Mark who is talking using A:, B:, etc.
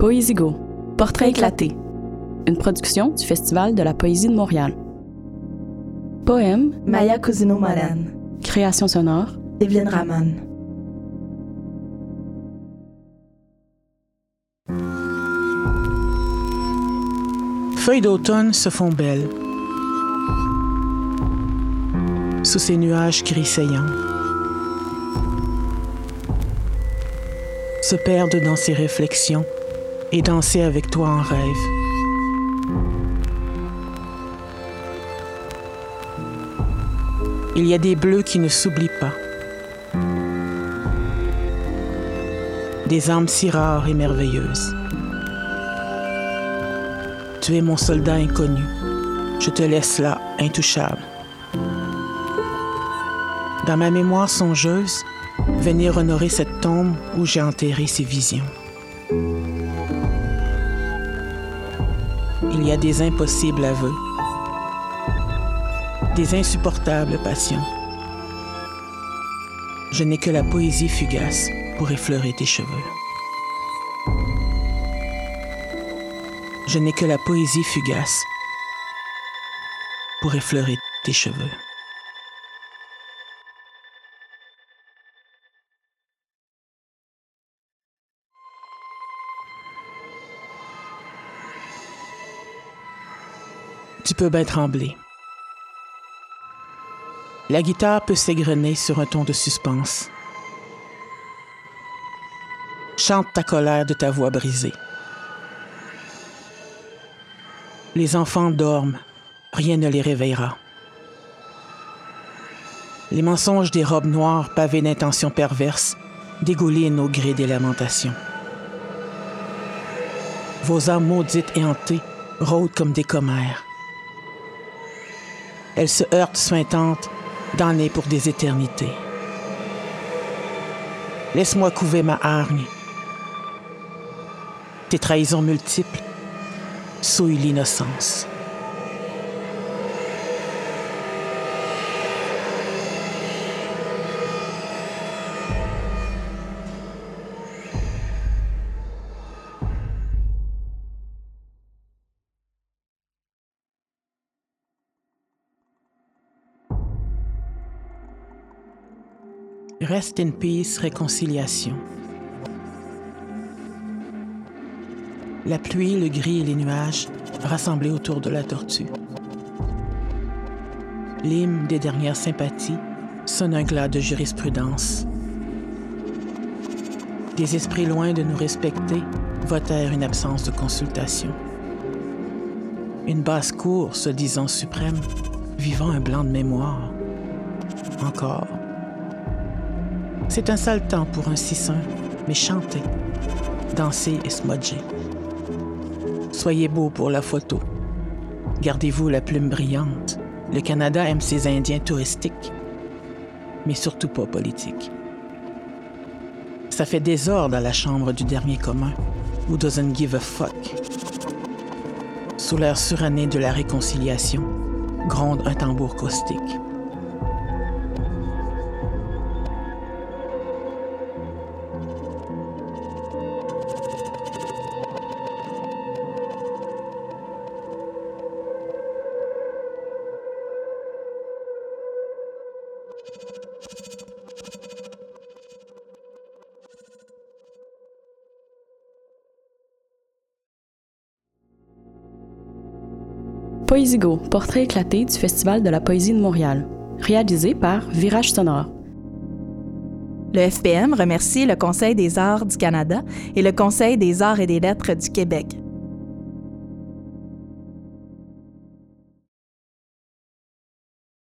A: Poésigo, Portrait éclaté, une production du Festival de la poésie de Montréal. Poème,
B: Maya Cosino Moran,
A: création sonore,
B: Evelyne Ramon.
C: Feuilles d'automne se font belles. Sous ces nuages gris saillants. Se perdre dans ses réflexions et danser avec toi en rêve. Il y a des bleus qui ne s'oublient pas. Des âmes si rares et merveilleuses. Tu es mon soldat inconnu. Je te laisse là, intouchable. Dans ma mémoire songeuse, venir honorer cette tombe où j'ai enterré ces visions. Il y a des impossibles aveux, des insupportables passions. Je n'ai que la poésie fugace pour effleurer tes cheveux. Je n'ai que la poésie fugace pour effleurer tes cheveux. Tu peux bien trembler. La guitare peut s'égrener sur un ton de suspense. Chante ta colère de ta voix brisée. Les enfants dorment, rien ne les réveillera. Les mensonges des robes noires pavées d'intentions perverses dégoulinent au gré des lamentations. Vos âmes maudites et hantées rôdent comme des commères. Elles se heurtent suintantes, damnées pour des éternités. Laisse-moi couver ma hargne. Tes trahisons multiples souillent l'innocence. Rest in peace, réconciliation. La pluie, le gris et les nuages rassemblés autour de la tortue. L'hymne des dernières sympathies sonne un glas de jurisprudence. Des esprits loin de nous respecter votèrent une absence de consultation. Une basse-cour se disant suprême, vivant un blanc de mémoire. Encore. C'est un sale temps pour un si saint, mais chantez, dansez et smudgez. Soyez beaux pour la photo. Gardez-vous la plume brillante. Le Canada aime ses Indiens touristiques, mais surtout pas politiques. Ça fait désordre à la chambre du dernier commun, who doesn't give a fuck. Sous l'air suranné de la réconciliation, gronde un tambour caustique.
A: Poésigo, portrait éclaté du Festival de la poésie de Montréal, réalisé par Virage Sonore.
B: Le FPM remercie le Conseil des arts du Canada et le Conseil des arts et des lettres du Québec